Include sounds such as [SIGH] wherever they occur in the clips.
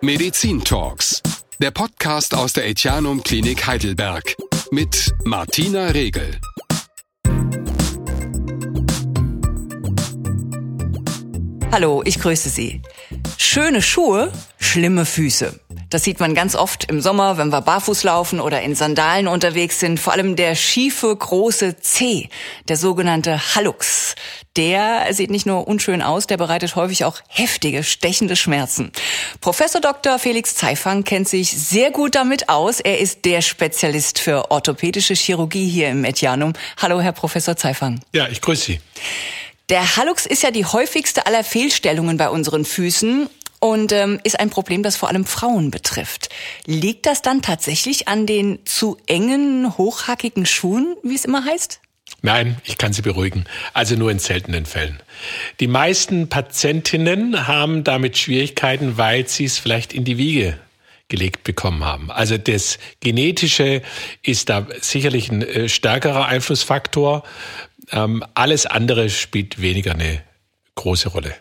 Medizin Talks, der Podcast aus der Etianum Klinik Heidelberg mit Martina Regel. Hallo, ich grüße Sie. Schöne Schuhe, schlimme Füße. Das sieht man ganz oft im Sommer, wenn wir barfuß laufen oder in Sandalen unterwegs sind. Vor allem der schiefe, große C, der sogenannte Hallux. Der sieht nicht nur unschön aus, der bereitet häufig auch heftige, stechende Schmerzen. Professor Dr. Felix Zeifang kennt sich sehr gut damit aus. Er ist der Spezialist für orthopädische Chirurgie hier im Etianum. Hallo, Herr Professor Zeifang. Ja, ich grüße Sie. Der Hallux ist ja die häufigste aller Fehlstellungen bei unseren Füßen und ähm, ist ein Problem, das vor allem Frauen betrifft. Liegt das dann tatsächlich an den zu engen, hochhackigen Schuhen, wie es immer heißt? Nein, ich kann Sie beruhigen. Also nur in seltenen Fällen. Die meisten Patientinnen haben damit Schwierigkeiten, weil sie es vielleicht in die Wiege gelegt bekommen haben. Also das Genetische ist da sicherlich ein äh, stärkerer Einflussfaktor. Ähm, alles andere spielt weniger eine große Rolle.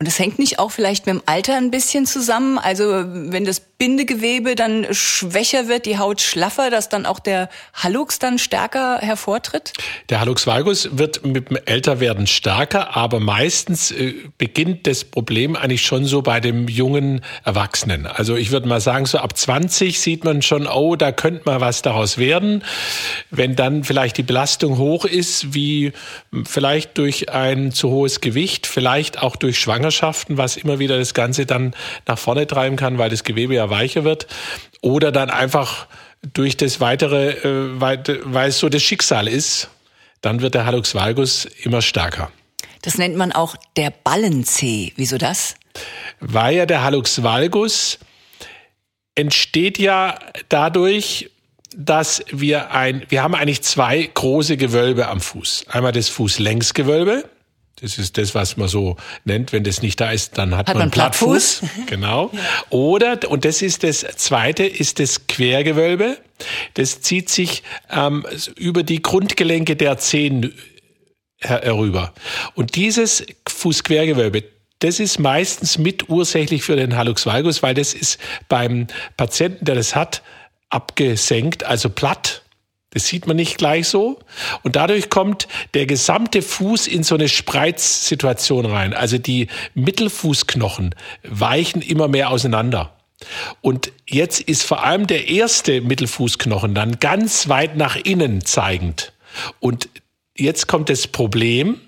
Und das hängt nicht auch vielleicht mit dem Alter ein bisschen zusammen? Also wenn das Bindegewebe dann schwächer wird, die Haut schlaffer, dass dann auch der Hallux dann stärker hervortritt? Der Hallux valgus wird mit dem Älterwerden stärker, aber meistens äh, beginnt das Problem eigentlich schon so bei dem jungen Erwachsenen. Also ich würde mal sagen, so ab 20 sieht man schon, oh, da könnte mal was daraus werden. Wenn dann vielleicht die Belastung hoch ist, wie vielleicht durch ein zu hohes Gewicht, vielleicht auch durch Schwangerschaft, Schwangerschaften, was immer wieder das Ganze dann nach vorne treiben kann, weil das Gewebe ja weicher wird. Oder dann einfach durch das weitere, äh, weil es so das Schicksal ist, dann wird der Hallux valgus immer stärker. Das nennt man auch der Ballenzeh. Wieso das? Weil ja der Hallux valgus entsteht ja dadurch, dass wir ein, wir haben eigentlich zwei große Gewölbe am Fuß. Einmal das Fußlängsgewölbe das ist das, was man so nennt. Wenn das nicht da ist, dann hat, hat man, man Plattfuß. Plattfuß. [LAUGHS] Genau. Oder, und das ist das zweite, ist das Quergewölbe. Das zieht sich ähm, über die Grundgelenke der Zehen herüber. Und dieses Fußquergewölbe, das ist meistens mitursächlich für den Hallux valgus, weil das ist beim Patienten, der das hat, abgesenkt, also platt. Das sieht man nicht gleich so. Und dadurch kommt der gesamte Fuß in so eine Spreizsituation rein. Also die Mittelfußknochen weichen immer mehr auseinander. Und jetzt ist vor allem der erste Mittelfußknochen dann ganz weit nach innen zeigend. Und jetzt kommt das Problem,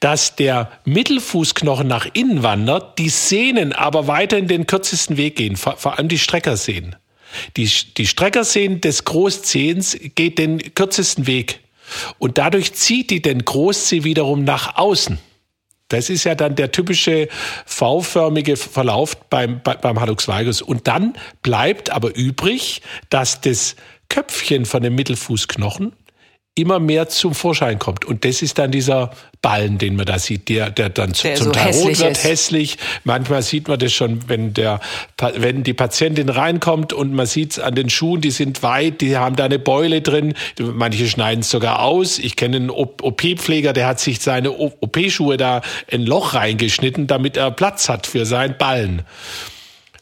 dass der Mittelfußknochen nach innen wandert, die Sehnen aber weiter in den kürzesten Weg gehen, vor allem die Streckersehnen. Die, die Streckersehnen des Großzehens geht den kürzesten Weg. Und dadurch zieht die den Großzeh wiederum nach außen. Das ist ja dann der typische V-förmige Verlauf beim, beim Hallux valgus. Und dann bleibt aber übrig, dass das Köpfchen von dem Mittelfußknochen immer mehr zum Vorschein kommt. Und das ist dann dieser Ballen, den man da sieht, der, der dann der zum so Teil rot wird, ist. hässlich. Manchmal sieht man das schon, wenn der, wenn die Patientin reinkommt und man sieht es an den Schuhen, die sind weit, die haben da eine Beule drin. Manche schneiden es sogar aus. Ich kenne einen OP-Pfleger, der hat sich seine OP-Schuhe da ein Loch reingeschnitten, damit er Platz hat für seinen Ballen.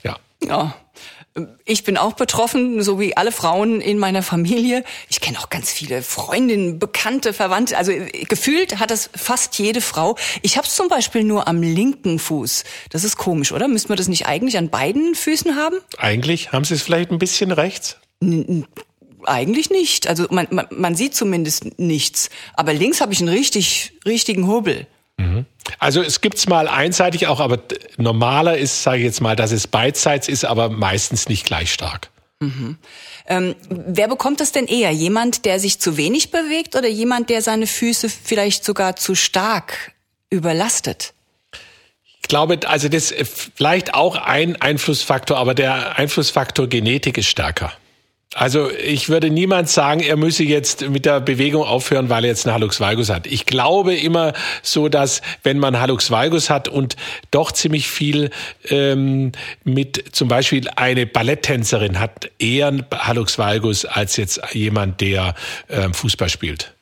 Ja. Ja. Ich bin auch betroffen, so wie alle Frauen in meiner Familie. Ich kenne auch ganz viele Freundinnen, Bekannte, Verwandte. Also gefühlt hat das fast jede Frau. Ich habe es zum Beispiel nur am linken Fuß. Das ist komisch, oder? Müsste man das nicht eigentlich an beiden Füßen haben? Eigentlich haben Sie es vielleicht ein bisschen rechts. N eigentlich nicht. Also man, man, man sieht zumindest nichts. Aber links habe ich einen richtig, richtigen Hubbel. Mhm. Also es gibt's mal einseitig auch, aber normaler ist, sage ich jetzt mal, dass es beidseits ist, aber meistens nicht gleich stark. Mhm. Ähm, wer bekommt das denn eher? Jemand, der sich zu wenig bewegt oder jemand, der seine Füße vielleicht sogar zu stark überlastet? Ich glaube, also das ist vielleicht auch ein Einflussfaktor, aber der Einflussfaktor Genetik ist stärker. Also ich würde niemand sagen, er müsse jetzt mit der Bewegung aufhören, weil er jetzt einen Hallux valgus hat. Ich glaube immer so, dass wenn man Hallux valgus hat und doch ziemlich viel ähm, mit zum Beispiel eine Balletttänzerin hat eher einen Hallux valgus als jetzt jemand, der ähm, Fußball spielt.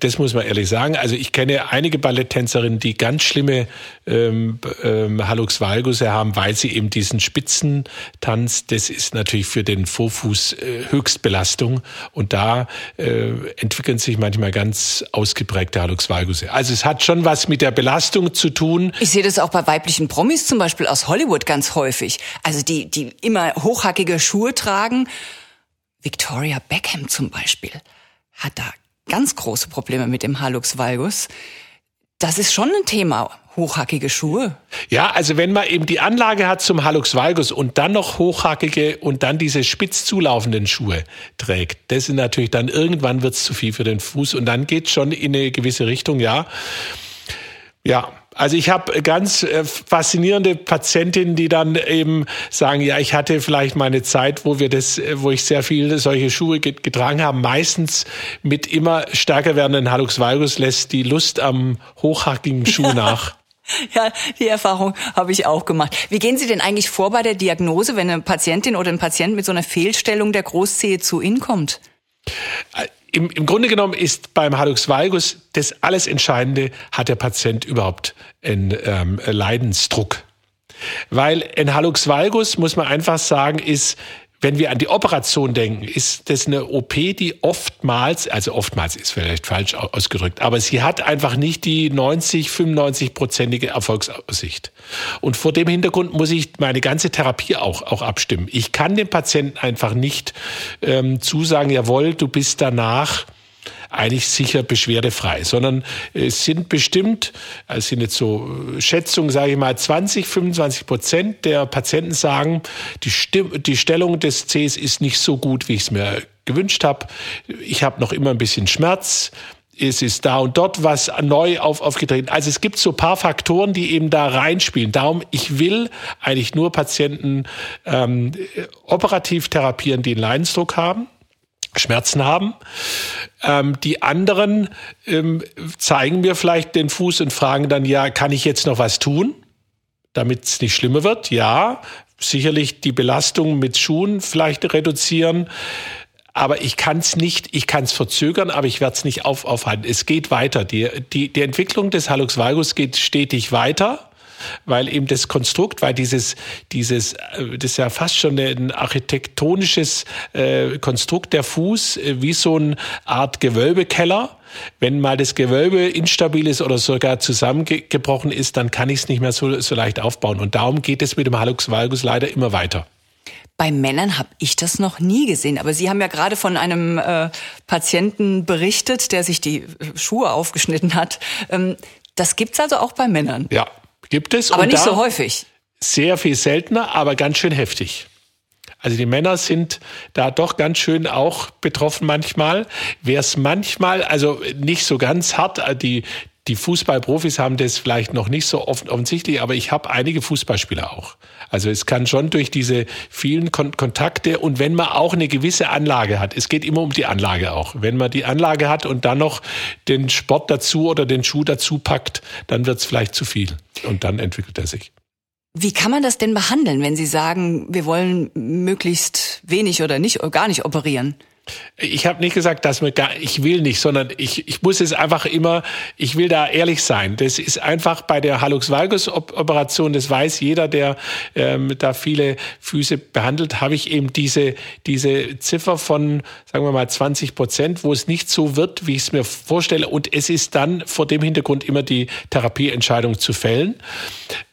Das muss man ehrlich sagen. Also ich kenne einige Balletttänzerinnen, die ganz schlimme ähm, ähm, Hallux valgusse haben, weil sie eben diesen Spitzentanz, das ist natürlich für den Vorfuß äh, Höchstbelastung und da äh, entwickeln sich manchmal ganz ausgeprägte Hallux valgusse. Also es hat schon was mit der Belastung zu tun. Ich sehe das auch bei weiblichen Promis zum Beispiel aus Hollywood ganz häufig. Also die, die immer hochhackige Schuhe tragen. Victoria Beckham zum Beispiel hat da ganz große Probleme mit dem Halux valgus. Das ist schon ein Thema, hochhackige Schuhe. Ja, also wenn man eben die Anlage hat zum Halux valgus und dann noch hochhackige und dann diese spitz zulaufenden Schuhe trägt, das ist natürlich dann irgendwann wird's zu viel für den Fuß und dann geht's schon in eine gewisse Richtung, ja. Ja, also ich habe ganz äh, faszinierende Patientinnen, die dann eben sagen, ja, ich hatte vielleicht mal eine Zeit, wo wir das, äh, wo ich sehr viel solche Schuhe getragen habe. Meistens mit immer stärker werdenden Hallux valgus lässt die Lust am hochhackigen Schuh nach. [LAUGHS] Ja, die Erfahrung habe ich auch gemacht. Wie gehen Sie denn eigentlich vor bei der Diagnose, wenn eine Patientin oder ein Patient mit so einer Fehlstellung der Großzehe zu Ihnen kommt? Im, im Grunde genommen ist beim Hallux valgus das alles Entscheidende, hat der Patient überhaupt einen ähm, Leidensdruck? Weil ein Hallux valgus, muss man einfach sagen, ist wenn wir an die Operation denken, ist das eine OP, die oftmals, also oftmals ist vielleicht falsch ausgedrückt, aber sie hat einfach nicht die 90, 95-prozentige Erfolgsaussicht. Und vor dem Hintergrund muss ich meine ganze Therapie auch, auch abstimmen. Ich kann dem Patienten einfach nicht ähm, zusagen, jawohl, du bist danach eigentlich sicher beschwerdefrei, sondern es sind bestimmt, es sind jetzt so Schätzungen, sage ich mal, 20, 25 Prozent der Patienten sagen, die, Stimm die Stellung des Cs ist nicht so gut, wie ich es mir gewünscht habe. Ich habe noch immer ein bisschen Schmerz es ist da und dort was neu auf, aufgetreten. Also es gibt so paar Faktoren, die eben da reinspielen. Darum, ich will eigentlich nur Patienten ähm, operativ therapieren, die einen Leidensdruck haben. Schmerzen haben. Ähm, die anderen ähm, zeigen mir vielleicht den Fuß und fragen dann, ja, kann ich jetzt noch was tun, damit es nicht schlimmer wird? Ja, sicherlich die Belastung mit Schuhen vielleicht reduzieren. Aber ich kann es nicht, ich kann es verzögern, aber ich werde es nicht auf, aufhalten. Es geht weiter. Die, die, die Entwicklung des Hallux valgus geht stetig weiter weil eben das Konstrukt, weil dieses, dieses, äh, das ist ja fast schon ein architektonisches äh, Konstrukt der Fuß, äh, wie so eine Art Gewölbekeller. Wenn mal das Gewölbe instabil ist oder sogar zusammengebrochen ist, dann kann ich es nicht mehr so, so leicht aufbauen. Und darum geht es mit dem Hallux valgus leider immer weiter. Bei Männern habe ich das noch nie gesehen. Aber Sie haben ja gerade von einem äh, Patienten berichtet, der sich die Schuhe aufgeschnitten hat. Ähm, das gibt's also auch bei Männern. Ja, Gibt es. Aber nicht so häufig. Sehr viel seltener, aber ganz schön heftig. Also die Männer sind da doch ganz schön auch betroffen manchmal. Wer es manchmal, also nicht so ganz hart, die, die Fußballprofis haben das vielleicht noch nicht so offen, offensichtlich, aber ich habe einige Fußballspieler auch. Also es kann schon durch diese vielen Kon Kontakte und wenn man auch eine gewisse Anlage hat, es geht immer um die Anlage auch. Wenn man die Anlage hat und dann noch den Sport dazu oder den Schuh dazu packt, dann wird es vielleicht zu viel und dann entwickelt er sich. Wie kann man das denn behandeln, wenn Sie sagen, wir wollen möglichst wenig oder nicht, gar nicht operieren? Ich habe nicht gesagt, dass man gar, ich will nicht, sondern ich, ich muss es einfach immer, ich will da ehrlich sein. Das ist einfach bei der Hallux valgus Operation, das weiß jeder, der ähm, da viele Füße behandelt, habe ich eben diese diese Ziffer von, sagen wir mal 20 Prozent, wo es nicht so wird, wie ich es mir vorstelle. Und es ist dann vor dem Hintergrund immer die Therapieentscheidung zu fällen.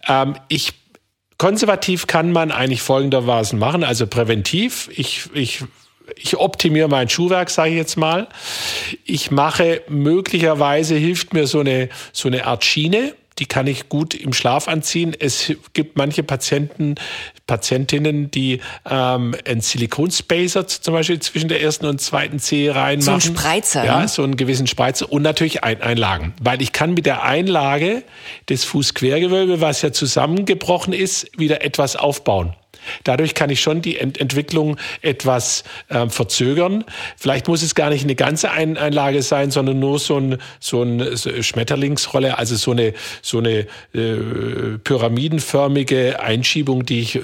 Ähm, ich Konservativ kann man eigentlich folgendermaßen machen, also präventiv. Ich, ich ich optimiere mein Schuhwerk, sage ich jetzt mal. Ich mache möglicherweise hilft mir so eine so eine Art Schiene, die kann ich gut im Schlaf anziehen. Es gibt manche Patienten, Patientinnen, die ähm, einen Silikonspacer zum Beispiel zwischen der ersten und zweiten Zehe reinmachen. So ein Spreizer. Ja, ne? so einen gewissen Spreizer und natürlich Ein Einlagen. Weil ich kann mit der Einlage des Fußquergewölbe, was ja zusammengebrochen ist, wieder etwas aufbauen. Dadurch kann ich schon die Ent Entwicklung etwas äh, verzögern. Vielleicht muss es gar nicht eine ganze Ein Einlage sein, sondern nur so ein, so ein so Schmetterlingsrolle, also so eine, so eine äh, pyramidenförmige Einschiebung, die ich äh,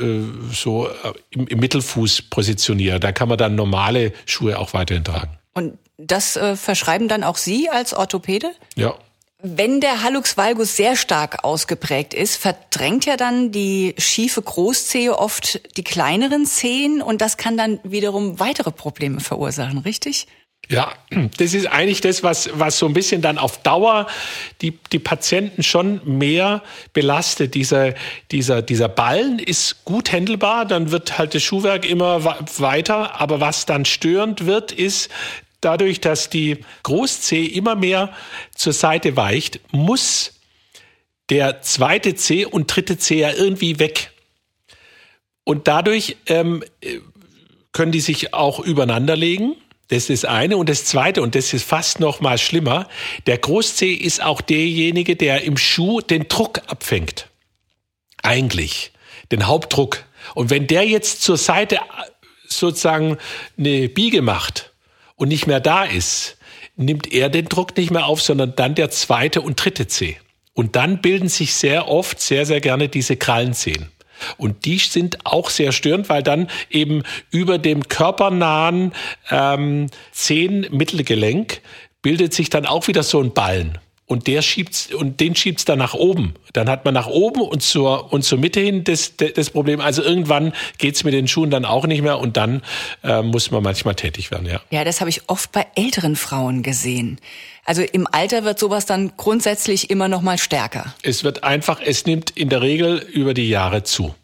so äh, im, im Mittelfuß positioniere. Da kann man dann normale Schuhe auch weiterhin tragen. Und Das äh, verschreiben dann auch Sie als Orthopäde? Ja. Wenn der Hallux valgus sehr stark ausgeprägt ist, verdrängt ja dann die schiefe Großzehe oft die kleineren Zehen und das kann dann wiederum weitere Probleme verursachen, richtig? Ja, das ist eigentlich das, was, was so ein bisschen dann auf Dauer die, die Patienten schon mehr belastet. Dieser, dieser, dieser Ballen ist gut händelbar, dann wird halt das Schuhwerk immer weiter. Aber was dann störend wird, ist, dadurch, dass die Großzehe immer mehr zur Seite weicht, muss der zweite C und dritte C ja irgendwie weg. Und dadurch ähm, können die sich auch übereinander legen. Das ist eine. Und das zweite, und das ist fast noch mal schlimmer, der Großzeh ist auch derjenige, der im Schuh den Druck abfängt. Eigentlich. Den Hauptdruck. Und wenn der jetzt zur Seite sozusagen eine Biege macht und nicht mehr da ist, nimmt er den Druck nicht mehr auf, sondern dann der zweite und dritte Zeh. Und dann bilden sich sehr oft, sehr, sehr gerne diese Krallenzehen. Und die sind auch sehr störend, weil dann eben über dem körpernahen ähm, Zehenmittelgelenk bildet sich dann auch wieder so ein Ballen. Und der schiebt's, und den schiebt's dann nach oben. Dann hat man nach oben und zur, und zur Mitte hin das, das Problem. Also irgendwann geht's mit den Schuhen dann auch nicht mehr und dann äh, muss man manchmal tätig werden, ja. Ja, das habe ich oft bei älteren Frauen gesehen. Also im Alter wird sowas dann grundsätzlich immer noch mal stärker. Es wird einfach, es nimmt in der Regel über die Jahre zu.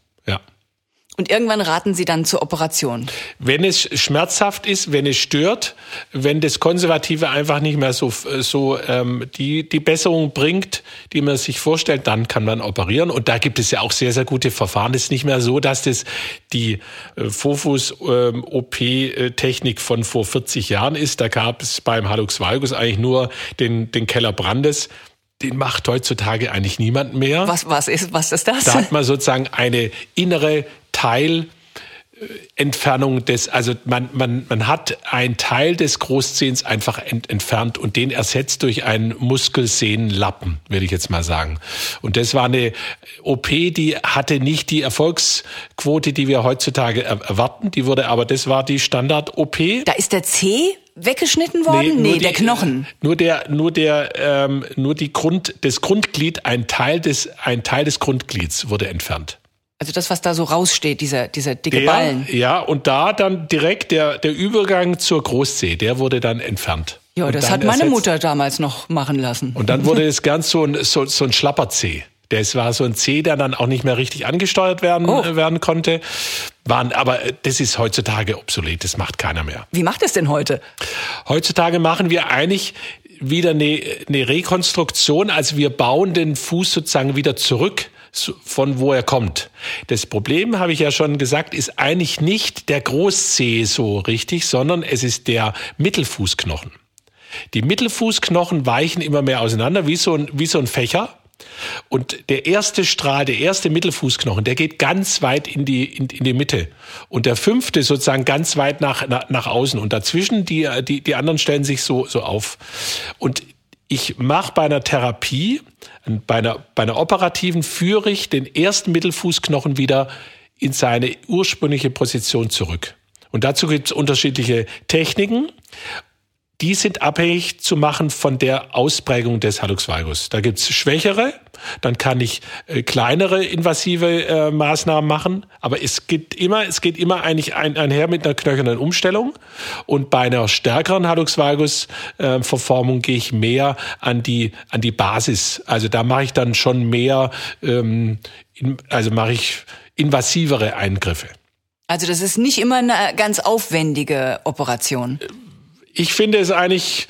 Und irgendwann raten Sie dann zur Operation. Wenn es schmerzhaft ist, wenn es stört, wenn das Konservative einfach nicht mehr so, so ähm, die, die Besserung bringt, die man sich vorstellt, dann kann man operieren. Und da gibt es ja auch sehr, sehr gute Verfahren. Es ist nicht mehr so, dass das die äh, Vorfuß-OP-Technik ähm, von vor 40 Jahren ist. Da gab es beim Hallux valgus eigentlich nur den, den Keller Brandes den macht heutzutage eigentlich niemand mehr. Was, was, ist, was ist das? Da hat man sozusagen eine innere Teil Entfernung des, also man, man, man hat einen Teil des Großzehens einfach ent, entfernt und den ersetzt durch einen Muskelsehnenlappen, würde ich jetzt mal sagen. Und das war eine OP, die hatte nicht die Erfolgsquote, die wir heutzutage erwarten. Die wurde aber, das war die Standard-OP. Da ist der C weggeschnitten worden? Nee, nee die, der Knochen. Nur der, nur der, ähm, nur die Grund, das Grundglied, ein Teil des, ein Teil des Grundglieds wurde entfernt. Also das, was da so raussteht, dieser, dieser dicke der, Ballen. Ja, und da dann direkt der, der Übergang zur Großzeh, der wurde dann entfernt. Ja, das hat meine ersetzt. Mutter damals noch machen lassen. Und dann [LAUGHS] wurde es ganz so ein, so, so ein schlapper Zeh. Das war so ein C, der dann auch nicht mehr richtig angesteuert werden, oh. werden konnte. Waren, aber das ist heutzutage obsolet, das macht keiner mehr. Wie macht es denn heute? Heutzutage machen wir eigentlich wieder eine, eine Rekonstruktion, also wir bauen den Fuß sozusagen wieder zurück von wo er kommt. Das Problem, habe ich ja schon gesagt, ist eigentlich nicht der Großzeh so richtig, sondern es ist der Mittelfußknochen. Die Mittelfußknochen weichen immer mehr auseinander, wie so ein, wie so ein Fächer. Und der erste Strahl, der erste Mittelfußknochen, der geht ganz weit in die, in, in die Mitte. Und der fünfte sozusagen ganz weit nach, nach, nach außen. Und dazwischen, die, die, die anderen stellen sich so, so auf. Und ich mache bei einer Therapie, bei einer, bei einer operativen, führe ich den ersten Mittelfußknochen wieder in seine ursprüngliche Position zurück. Und dazu gibt es unterschiedliche Techniken die sind abhängig zu machen von der Ausprägung des Hallux valgus. Da gibt's schwächere, dann kann ich äh, kleinere invasive äh, Maßnahmen machen, aber es geht immer, es geht immer eigentlich ein, einher mit einer knöchernen Umstellung. Und bei einer stärkeren Hallux valgus äh, Verformung gehe ich mehr an die an die Basis. Also da mache ich dann schon mehr, ähm, in, also mache ich invasivere Eingriffe. Also das ist nicht immer eine ganz aufwendige Operation. Ich finde es eigentlich,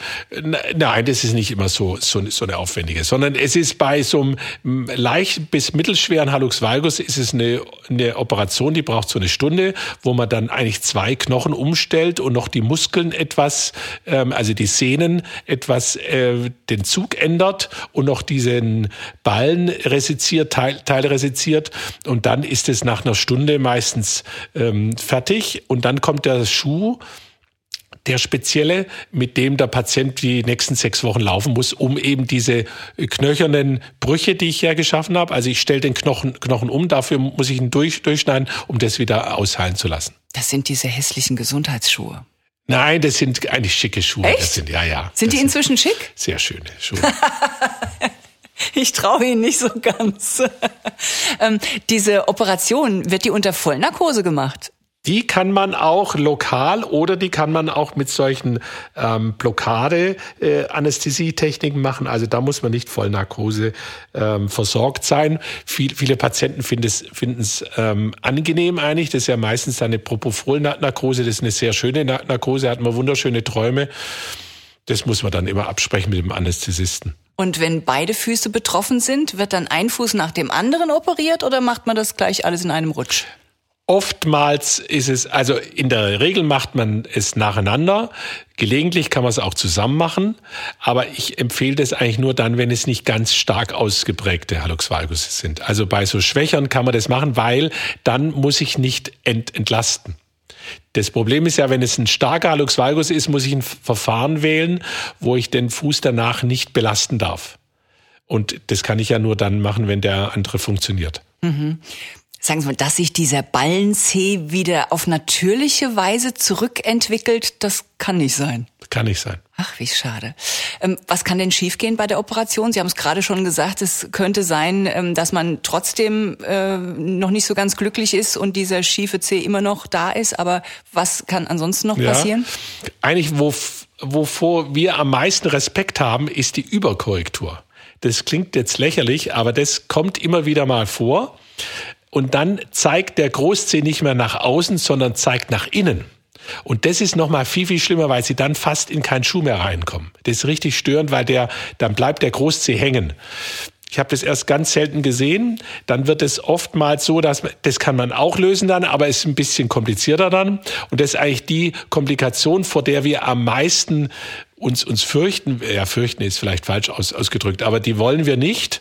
nein, das ist nicht immer so, so, so eine aufwendige, sondern es ist bei so einem leicht bis mittelschweren Hallux valgus ist es eine, eine Operation, die braucht so eine Stunde, wo man dann eigentlich zwei Knochen umstellt und noch die Muskeln etwas, ähm, also die Sehnen etwas äh, den Zug ändert und noch diesen Ballen resiziert, Teil, Teil resiziert und dann ist es nach einer Stunde meistens ähm, fertig und dann kommt der Schuh der spezielle, mit dem der Patient die nächsten sechs Wochen laufen muss, um eben diese knöchernen Brüche, die ich ja geschaffen habe. Also ich stelle den Knochen, Knochen um, dafür muss ich ihn durch, durchschneiden, um das wieder ausheilen zu lassen. Das sind diese hässlichen Gesundheitsschuhe. Nein, das sind eigentlich schicke Schuhe. Echt? Das sind, ja, ja. Sind das die inzwischen schick? Sehr schöne Schuhe. [LAUGHS] Ich traue Ihnen nicht so ganz. [LAUGHS] ähm, diese Operation, wird die unter Vollnarkose gemacht? Die kann man auch lokal oder die kann man auch mit solchen ähm, Blockade-Anästhesietechniken äh, machen. Also da muss man nicht voll Narkose ähm, versorgt sein. Viel, viele Patienten finden es, finden es ähm, angenehm eigentlich. Das ist ja meistens eine Propofol-Narkose. Das ist eine sehr schöne Narkose, hat man wunderschöne Träume. Das muss man dann immer absprechen mit dem Anästhesisten. Und wenn beide Füße betroffen sind, wird dann ein Fuß nach dem anderen operiert oder macht man das gleich alles in einem Rutsch? Oftmals ist es, also in der Regel macht man es nacheinander. Gelegentlich kann man es auch zusammen machen. Aber ich empfehle das eigentlich nur dann, wenn es nicht ganz stark ausgeprägte Hallux valgus sind. Also bei so Schwächern kann man das machen, weil dann muss ich nicht ent entlasten. Das Problem ist ja, wenn es ein starker Hallux valgus ist, muss ich ein Verfahren wählen, wo ich den Fuß danach nicht belasten darf. Und das kann ich ja nur dann machen, wenn der andere funktioniert. Mhm. Sagen Sie mal, dass sich dieser Ballenzeh wieder auf natürliche Weise zurückentwickelt, das kann nicht sein. Kann nicht sein. Ach, wie schade. Ähm, was kann denn schiefgehen bei der Operation? Sie haben es gerade schon gesagt, es könnte sein, ähm, dass man trotzdem äh, noch nicht so ganz glücklich ist und dieser schiefe Zeh immer noch da ist. Aber was kann ansonsten noch Ja. passieren? Eigentlich, wo, wovor wir am meisten Respekt haben, ist die Überkorrektur. Das klingt jetzt lächerlich, aber das kommt immer wieder mal vor. Und dann zeigt der Großzeh nicht mehr nach außen, sondern zeigt nach innen. Und das ist noch mal viel, viel schlimmer, weil sie dann fast in keinen Schuh mehr reinkommen. Das ist richtig störend, weil der, dann bleibt der Großzeh hängen. Ich habe das erst ganz selten gesehen. Dann wird es oftmals so, dass man, das kann man auch lösen dann, aber es ist ein bisschen komplizierter dann. Und das ist eigentlich die Komplikation, vor der wir am meisten uns, uns fürchten. Ja, fürchten ist vielleicht falsch aus, ausgedrückt, aber die wollen wir nicht.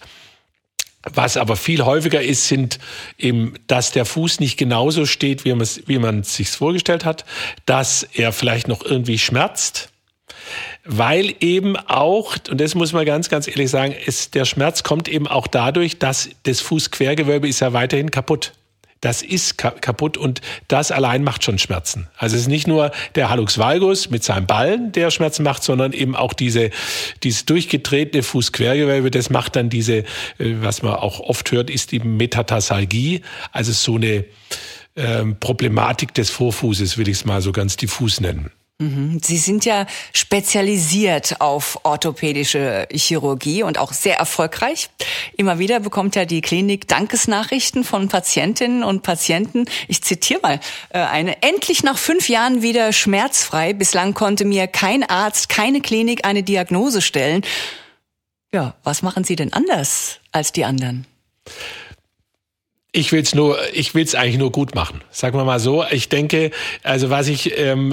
Was aber viel häufiger ist, sind eben, dass der Fuß nicht genauso steht, wie man es wie man es sich vorgestellt hat, dass er vielleicht noch irgendwie schmerzt, weil eben auch, und das muss man ganz, ganz ehrlich sagen, ist, der Schmerz kommt eben auch dadurch, dass das Fußquergewölbe ist ja weiterhin kaputt. Das ist ka kaputt und das allein macht schon Schmerzen. Also es ist nicht nur der Hallux valgus mit seinem Ballen, der Schmerzen macht, sondern eben auch diese, dieses durchgetretene Fußquergewölbe, das macht dann diese, äh, was man auch oft hört, ist die Metatarsalgie, also so eine ähm, Problematik des Vorfußes, will ich es mal so ganz diffus nennen. Mhm. Sie sind ja spezialisiert auf orthopädische Chirurgie und auch sehr erfolgreich. Immer wieder bekommt ja die Klinik Dankesnachrichten von Patientinnen und Patienten. Ich zitiere mal äh, eine. Endlich nach fünf Jahren wieder schmerzfrei. Bislang konnte mir kein Arzt, keine Klinik eine Diagnose stellen. Ja, was machen Sie denn anders als die anderen? Ich will's nur, ich will's eigentlich nur gut machen. Sagen wir mal so. Ich denke, also was ich ähm,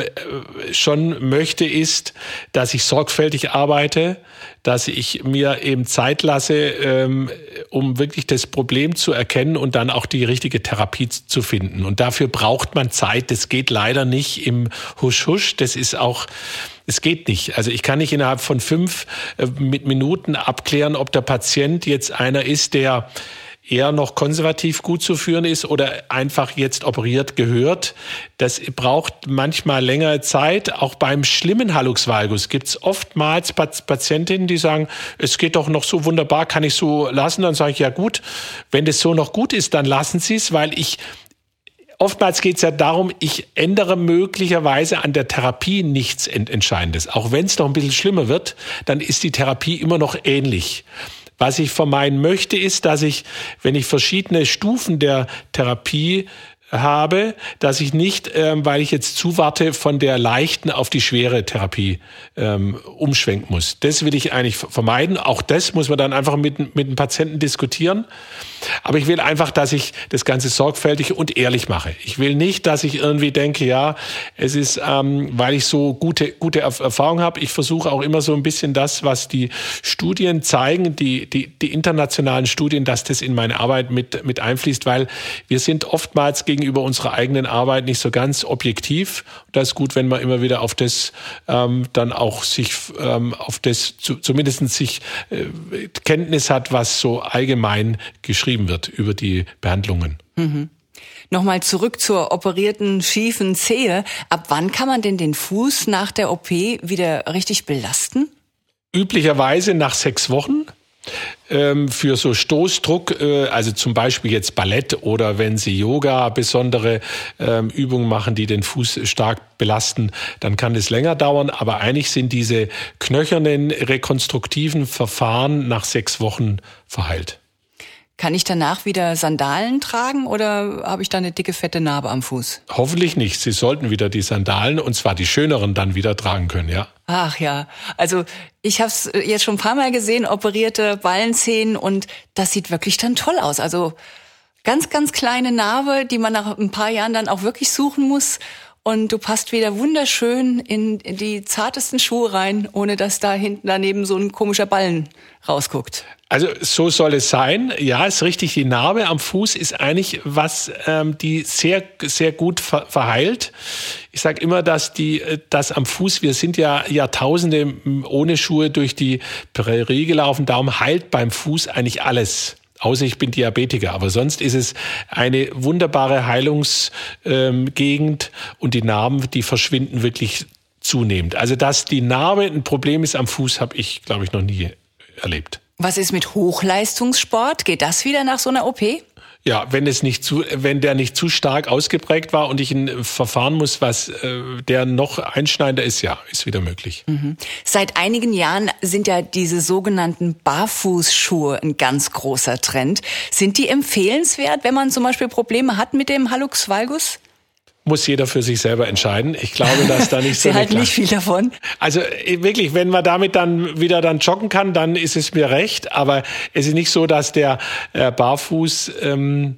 schon möchte, ist, dass ich sorgfältig arbeite, dass ich mir eben Zeit lasse, ähm, um wirklich das Problem zu erkennen und dann auch die richtige Therapie zu finden. Und dafür braucht man Zeit. Das geht leider nicht im Husch-Husch. Das ist auch es geht nicht. Also ich kann nicht innerhalb von fünf äh, mit Minuten abklären, ob der Patient jetzt einer ist, der eher noch konservativ gut zu führen ist oder einfach jetzt operiert gehört. Das braucht manchmal längere Zeit. Auch beim schlimmen Hallux valgus gibt es oftmals Patientinnen, die sagen, es geht doch noch so wunderbar, kann ich so lassen. Dann sage ich, ja gut, wenn das so noch gut ist, dann lassen Sie es, weil ich Oftmals geht es ja darum, ich ändere möglicherweise an der Therapie nichts Entscheidendes. Auch wenn es noch ein bisschen schlimmer wird, dann ist die Therapie immer noch ähnlich. Was ich vermeiden möchte, ist, dass ich, wenn ich verschiedene Stufen der Therapie habe, dass ich nicht, ähm, weil ich jetzt zuwarte, von der leichten auf die schwere Therapie ähm, umschwenken muss. Das will ich eigentlich vermeiden. Auch das muss man dann einfach mit, mit dem Patienten diskutieren. Aber ich will einfach, dass ich das Ganze sorgfältig und ehrlich mache. Ich will nicht, dass ich irgendwie denke, ja, es ist, ähm, weil ich so gute, gute Erfahrung habe. Ich versuche auch immer so ein bisschen das, was die Studien zeigen, die, die, die internationalen Studien, dass das in meine Arbeit mit, mit einfließt, weil wir sind oftmals gegenüber unserer eigenen Arbeit nicht so ganz objektiv. Das ist gut, wenn man immer wieder auf das ähm, dann auch sich ähm, auf das zu, zumindest sich äh, Kenntnis hat, was so allgemein geschrieben wird über die Behandlungen. Mhm. Nochmal zurück zur operierten schiefen Zehe. Ab wann kann man denn den Fuß nach der OP wieder richtig belasten? Üblicherweise nach sechs Wochen ähm, für so Stoßdruck, äh, also zum Beispiel jetzt Ballett oder wenn Sie Yoga besondere ähm, Übungen machen, die den Fuß stark belasten, dann kann es länger dauern. Aber eigentlich sind diese knöchernen rekonstruktiven Verfahren nach sechs Wochen verheilt. Kann ich danach wieder Sandalen tragen oder habe ich da eine dicke, fette Narbe am Fuß? Hoffentlich nicht. Sie sollten wieder die Sandalen und zwar die schöneren dann wieder tragen können, ja. Ach ja, also ich habe es jetzt schon ein paar Mal gesehen, operierte Ballenzähnen und das sieht wirklich dann toll aus. Also ganz, ganz kleine Narbe, die man nach ein paar Jahren dann auch wirklich suchen muss und du passt wieder wunderschön in die zartesten Schuhe rein, ohne dass da hinten daneben so ein komischer Ballen rausguckt. Also so soll es sein. Ja, ist richtig. Die Narbe am Fuß ist eigentlich was, ähm, die sehr, sehr gut ver verheilt. Ich sage immer, dass die, äh, dass am Fuß, wir sind ja Jahrtausende ohne Schuhe durch die Prärie gelaufen, darum heilt beim Fuß eigentlich alles. Außer ich bin Diabetiker, aber sonst ist es eine wunderbare Heilungsgegend und die Narben, die verschwinden wirklich zunehmend. Also dass die Narbe ein Problem ist am Fuß, habe ich, glaube ich, noch nie erlebt. Was ist mit Hochleistungssport? Geht das wieder nach so einer OP? Ja, wenn es nicht zu, wenn der nicht zu stark ausgeprägt war und ich ein Verfahren muss, was äh, der noch einschneidender ist, ja, ist wieder möglich. Mhm. Seit einigen Jahren sind ja diese sogenannten Barfußschuhe ein ganz großer Trend. Sind die empfehlenswert, wenn man zum Beispiel Probleme hat mit dem Hallux valgus? Muss jeder für sich selber entscheiden. Ich glaube, dass da nicht [LAUGHS] so. Sie halten nicht viel davon. Also äh, wirklich, wenn man damit dann wieder dann joggen kann, dann ist es mir recht. Aber es ist nicht so, dass der äh, Barfuß ähm,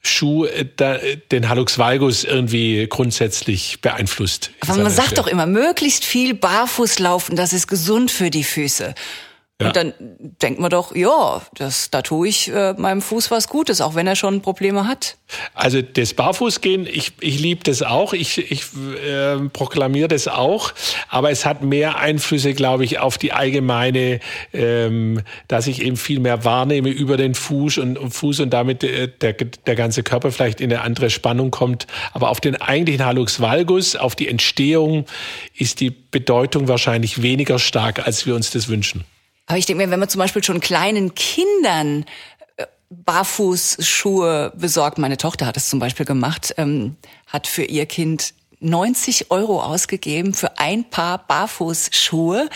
Schuh äh, da, den Hallux valgus irgendwie grundsätzlich beeinflusst. Aber man sagt doch immer, möglichst viel barfuß laufen, das ist gesund für die Füße. Ja. Und dann denkt man doch, ja, das, da tue ich äh, meinem Fuß was Gutes, auch wenn er schon Probleme hat. Also das Barfußgehen, ich, ich liebe das auch, ich, ich äh, proklamiere das auch, aber es hat mehr Einflüsse, glaube ich, auf die allgemeine, ähm, dass ich eben viel mehr wahrnehme über den Fuß und, und Fuß und damit äh, der, der ganze Körper vielleicht in eine andere Spannung kommt. Aber auf den eigentlichen Hallux valgus, auf die Entstehung, ist die Bedeutung wahrscheinlich weniger stark, als wir uns das wünschen. Aber ich denke mir, wenn man zum Beispiel schon kleinen Kindern äh, Barfußschuhe besorgt, meine Tochter hat es zum Beispiel gemacht, ähm, hat für ihr Kind 90 Euro ausgegeben für ein Paar Barfußschuhe.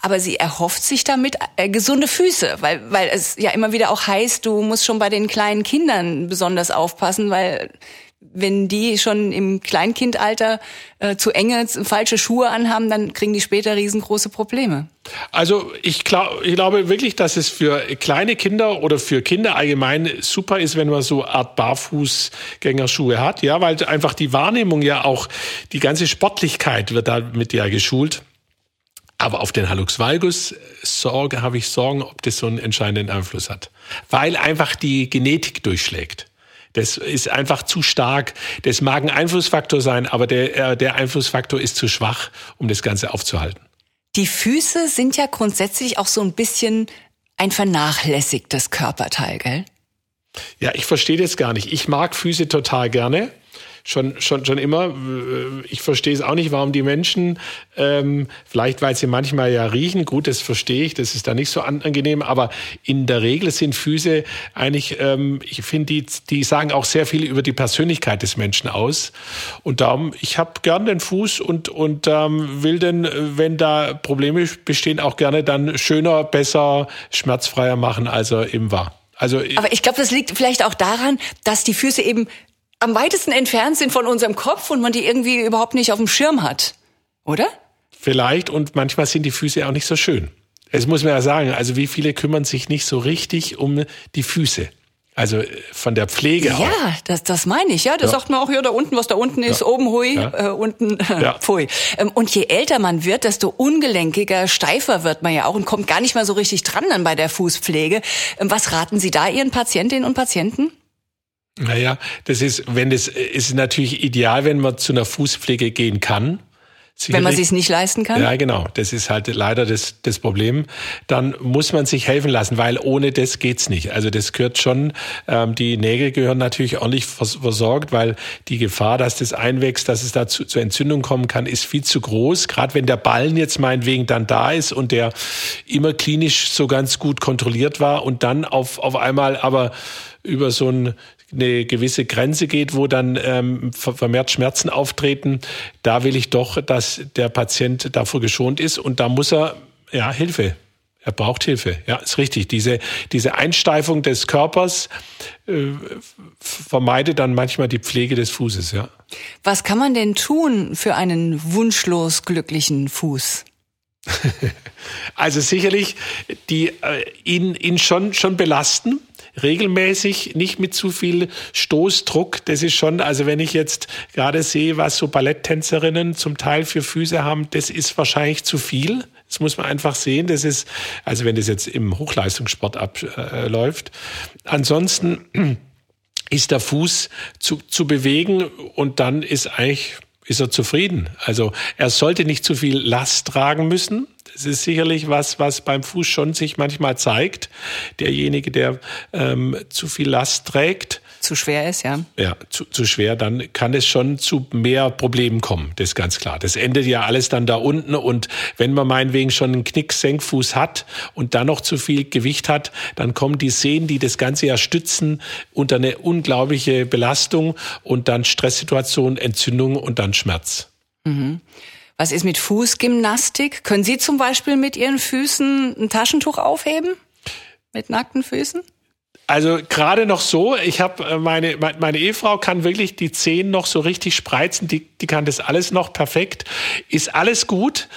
Aber sie erhofft sich damit äh, gesunde Füße, weil, weil es ja immer wieder auch heißt, du musst schon bei den kleinen Kindern besonders aufpassen, weil wenn die schon im Kleinkindalter äh, zu enge, falsche Schuhe anhaben, dann kriegen die später riesengroße Probleme. Also ich, glaub, ich glaube wirklich, dass es für kleine Kinder oder für Kinder allgemein super ist, wenn man so Art Barfußgängerschuhe hat, ja, weil einfach die Wahrnehmung ja auch, die ganze Sportlichkeit wird damit ja geschult. Aber auf den Hallux valgus Sorge habe ich Sorgen, ob das so einen entscheidenden Einfluss hat, weil einfach die Genetik durchschlägt. Das ist einfach zu stark. Das mag ein Einflussfaktor sein, aber der, äh, der Einflussfaktor ist zu schwach, um das Ganze aufzuhalten. Die Füße sind ja grundsätzlich auch so ein bisschen ein vernachlässigtes Körperteil, gell? Ja, ich verstehe das gar nicht. Ich mag Füße total gerne schon, schon, schon immer. Ich verstehe es auch nicht, warum die Menschen, ähm, vielleicht weil sie manchmal ja riechen, gut, das verstehe ich, das ist da nicht so angenehm, aber in der Regel sind Füße eigentlich, ähm, ich finde, die, die sagen auch sehr viel über die Persönlichkeit des Menschen aus. Und darum, ich habe gern den Fuß und, und ähm, will den, wenn da Probleme bestehen, auch gerne dann schöner, besser, schmerzfreier machen, als er eben war. Also, Aber ich glaube, das liegt vielleicht auch daran, dass die Füße eben am weitesten entfernt sind von unserem Kopf und man die irgendwie überhaupt nicht auf dem Schirm hat. Oder? Vielleicht und manchmal sind die Füße auch nicht so schön. Es muss man ja sagen, also wie viele kümmern sich nicht so richtig um die Füße? Also äh, von der Pflege ja, auch. Ja, das, das meine ich. Ja, das ja. sagt man auch hier da unten, was da unten ist, ja. oben hui, ja. äh, unten äh, ja. pfui. Ähm, und je älter man wird, desto ungelenkiger, steifer wird man ja auch und kommt gar nicht mehr so richtig dran dann bei der Fußpflege. Ähm, was raten Sie da Ihren Patientinnen und Patienten? Naja, das ist, wenn das ist natürlich ideal, wenn man zu einer Fußpflege gehen kann. Wenn man sich nicht leisten kann? Ja, genau. Das ist halt leider das, das Problem. Dann muss man sich helfen lassen, weil ohne das geht's nicht. Also das gehört schon, ähm, die Nägel gehören natürlich ordentlich versorgt, weil die Gefahr, dass das einwächst, dass es da zu, zu Entzündung kommen kann, ist viel zu groß. Gerade wenn der Ballen jetzt meinetwegen dann da ist und der immer klinisch so ganz gut kontrolliert war und dann auf, auf einmal aber über so ein eine gewisse Grenze geht, wo dann ähm, vermehrt Schmerzen auftreten, da will ich doch, dass der Patient davor geschont ist und da muss er ja Hilfe. Er braucht Hilfe. Ja, ist richtig. Diese, diese Einsteifung des Körpers äh, vermeidet dann manchmal die Pflege des Fußes. Ja. Was kann man denn tun für einen wunschlos glücklichen Fuß? [LAUGHS] also sicherlich die äh, ihn, ihn schon, schon belasten regelmäßig, nicht mit zu viel Stoßdruck. Das ist schon, also wenn ich jetzt gerade sehe, was so Balletttänzerinnen zum Teil für Füße haben, das ist wahrscheinlich zu viel. Das muss man einfach sehen. Das ist, also wenn das jetzt im Hochleistungssport abläuft. Äh, Ansonsten [CLEARS THROAT] ist der Fuß zu, zu bewegen und dann ist eigentlich ist er zufrieden. Also er sollte nicht zu viel Last tragen müssen. Das ist sicherlich was, was beim Fuß schon sich manchmal zeigt. Derjenige, der ähm, zu viel Last trägt, zu schwer ist, ja. Ja, zu, zu schwer, dann kann es schon zu mehr Problemen kommen. Das ist ganz klar. Das endet ja alles dann da unten. Und wenn man meinetwegen schon einen Knick-Senkfuß hat und dann noch zu viel Gewicht hat, dann kommen die Sehnen, die das Ganze ja stützen, unter eine unglaubliche Belastung und dann Stresssituation, Entzündung und dann Schmerz. Mhm. Was ist mit Fußgymnastik? Können Sie zum Beispiel mit Ihren Füßen ein Taschentuch aufheben? Mit nackten Füßen? Also gerade noch so, ich habe äh, meine, meine Ehefrau kann wirklich die Zehen noch so richtig spreizen, die, die kann das alles noch perfekt. Ist alles gut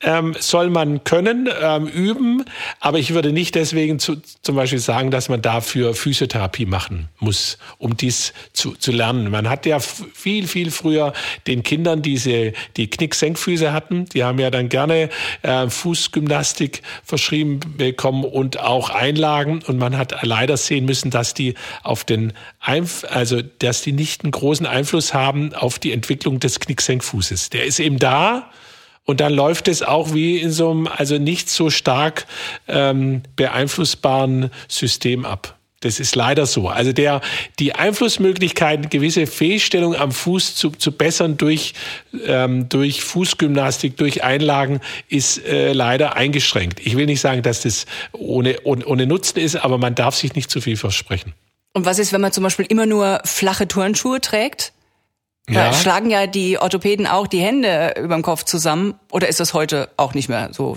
ähm, soll man können, ähm, üben, aber ich würde nicht deswegen zu, zum Beispiel sagen, dass man dafür Physiotherapie machen muss, um dies zu, zu lernen. Man hat ja viel, viel früher den Kindern diese, die Knick-Senkfüße hatten, die haben ja dann gerne äh, Fußgymnastik verschrieben bekommen und auch Einlagen und man hat leider sehen müssen, dass die auf den, Einf also dass die nicht einen großen Einfluss haben auf die Entwicklung des Knick-Senkfußes. Der ist eben da, und dann läuft es auch wie in so einem, also nicht so stark ähm, beeinflussbaren System ab. Das ist leider so. Also der, die Einflussmöglichkeiten, gewisse Fehlstellung am Fuß zu, zu bessern durch, ähm, durch Fußgymnastik, durch Einlagen, ist äh, leider eingeschränkt. Ich will nicht sagen, dass das ohne, ohne, ohne Nutzen ist, aber man darf sich nicht zu viel versprechen. Und was ist, wenn man zum Beispiel immer nur flache Turnschuhe trägt? Ja. Da schlagen ja die Orthopäden auch die Hände über dem Kopf zusammen. Oder ist das heute auch nicht mehr so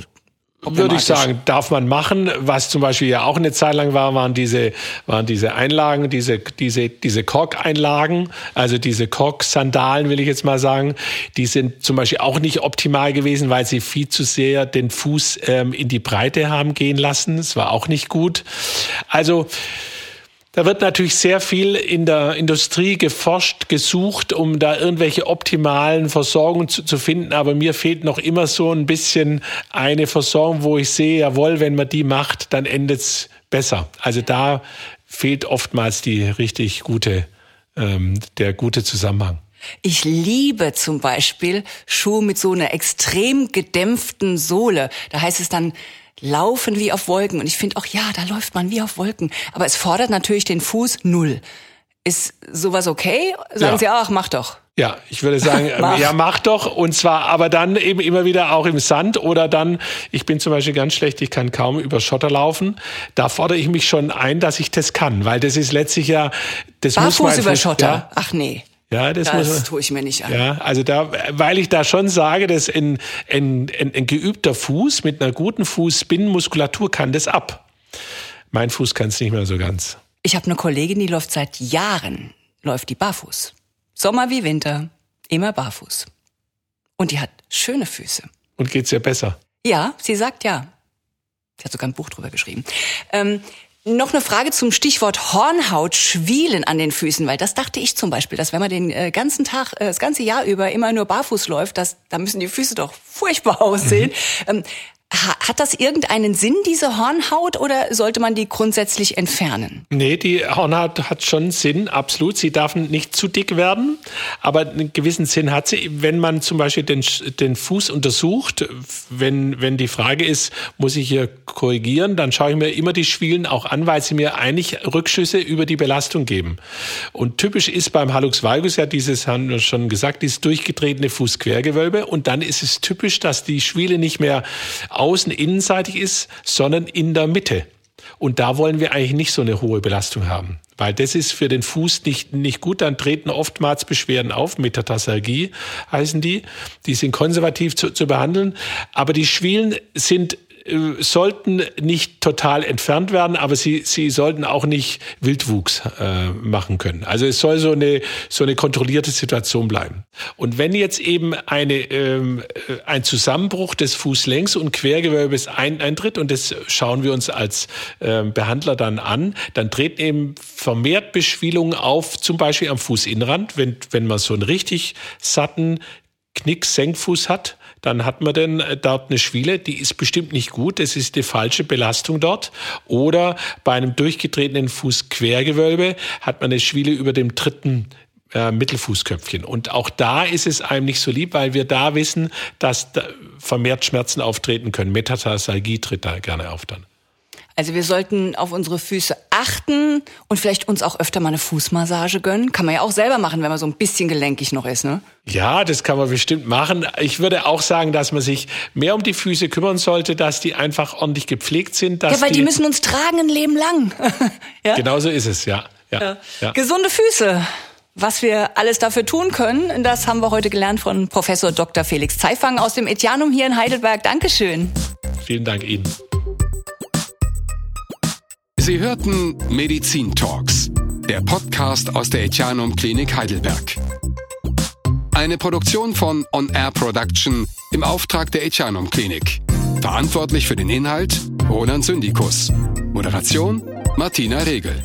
würde ich sagen, darf man machen. Was zum Beispiel ja auch eine Zeit lang war, waren diese, waren diese Einlagen, diese, diese, diese Kork-Einlagen, also diese Kork-Sandalen, will ich jetzt mal sagen. Die sind zum Beispiel auch nicht optimal gewesen, weil sie viel zu sehr den Fuß ähm, in die Breite haben gehen lassen. Es war auch nicht gut. Also, da wird natürlich sehr viel in der Industrie geforscht, gesucht, um da irgendwelche optimalen Versorgungen zu, zu, finden. Aber mir fehlt noch immer so ein bisschen eine Versorgung, wo ich sehe, jawohl, wenn man die macht, dann endet's besser. Also da fehlt oftmals die richtig gute, ähm, der gute Zusammenhang. Ich liebe zum Beispiel Schuhe mit so einer extrem gedämpften Sohle. Da heißt es dann laufen wie auf Wolken. Und ich finde auch, ja, da läuft man wie auf Wolken. Aber es fordert natürlich den Fuß null. Ist sowas okay? Sagen ja. Sie, ach, mach doch. Ja, ich würde sagen, [LAUGHS] mach. ja, mach doch. Und zwar, aber dann eben immer wieder auch im Sand oder dann, ich bin zum Beispiel ganz schlecht, ich kann kaum über Schotter laufen. Da fordere ich mich schon ein, dass ich das kann, weil das ist letztlich ja, das Barfuß muss man über Schotter. Ja, ach nee. Ja, das, das muss, tue ich mir nicht an. Ja, also da, weil ich da schon sage, dass ein, ein, ein, ein geübter Fuß mit einer guten Fußbinnenmuskulatur kann das ab. Mein Fuß kann es nicht mehr so ganz. Ich habe eine Kollegin, die läuft seit Jahren, läuft die barfuß. Sommer wie Winter, immer barfuß. Und die hat schöne Füße. Und geht's ihr besser? Ja, sie sagt ja. Sie hat sogar ein Buch drüber geschrieben. Ähm, noch eine Frage zum Stichwort Hornhaut, Schwielen an den Füßen, weil das dachte ich zum Beispiel, dass wenn man den äh, ganzen Tag, äh, das ganze Jahr über immer nur barfuß läuft, dass, da müssen die Füße doch furchtbar [LAUGHS] aussehen. Mhm. Hat das irgendeinen Sinn, diese Hornhaut, oder sollte man die grundsätzlich entfernen? Nee, die Hornhaut hat schon Sinn, absolut. Sie darf nicht zu dick werden, aber einen gewissen Sinn hat sie. Wenn man zum Beispiel den, den Fuß untersucht, wenn, wenn die Frage ist, muss ich hier korrigieren, dann schaue ich mir immer die Schwielen auch an, weil sie mir eigentlich Rückschlüsse über die Belastung geben. Und typisch ist beim Hallux valgus ja dieses, haben wir schon gesagt, dieses durchgetretene Fußquergewölbe. Und dann ist es typisch, dass die Schwiele nicht mehr außen innenseitig ist, sondern in der Mitte. Und da wollen wir eigentlich nicht so eine hohe Belastung haben. Weil das ist für den Fuß nicht, nicht gut. Dann treten oftmals Beschwerden auf. Metatarsalgie heißen die. Die sind konservativ zu, zu behandeln. Aber die Schwielen sind sollten nicht total entfernt werden, aber sie, sie sollten auch nicht Wildwuchs äh, machen können. Also es soll so eine, so eine kontrollierte Situation bleiben. Und wenn jetzt eben eine, ähm, äh, ein Zusammenbruch des Fußlängs- und Quergewölbes ein, eintritt, und das schauen wir uns als äh, Behandler dann an, dann treten eben vermehrt Beschwillungen auf, zum Beispiel am Fußinnenrand, wenn, wenn man so einen richtig satten Knick-Senkfuß hat, dann hat man denn äh, dort eine Schwiele, die ist bestimmt nicht gut, das ist die falsche Belastung dort. Oder bei einem durchgetretenen Fußquergewölbe hat man eine Schwiele über dem dritten äh, Mittelfußköpfchen. Und auch da ist es einem nicht so lieb, weil wir da wissen, dass da vermehrt Schmerzen auftreten können. Metatarsalgie tritt da gerne auf dann. Also wir sollten auf unsere Füße achten und vielleicht uns auch öfter mal eine Fußmassage gönnen. Kann man ja auch selber machen, wenn man so ein bisschen gelenkig noch ist, ne? Ja, das kann man bestimmt machen. Ich würde auch sagen, dass man sich mehr um die Füße kümmern sollte, dass die einfach ordentlich gepflegt sind. ja, weil die, die, müssen uns tragen ein Leben lang. [LAUGHS] ja? Genau so ist es, ja. ja. ja. ja. Gesunde Füße. Was wir alles dafür tun können, das haben wir heute gelernt von Professor Dr. Felix Zeifang aus dem Etianum hier in Heidelberg. Dankeschön. Vielen Dank Ihnen. Sie hörten Medizin Talks, der Podcast aus der Etianum Klinik Heidelberg. Eine Produktion von On Air Production im Auftrag der Etianum Klinik. Verantwortlich für den Inhalt Roland Syndikus. Moderation Martina Regel.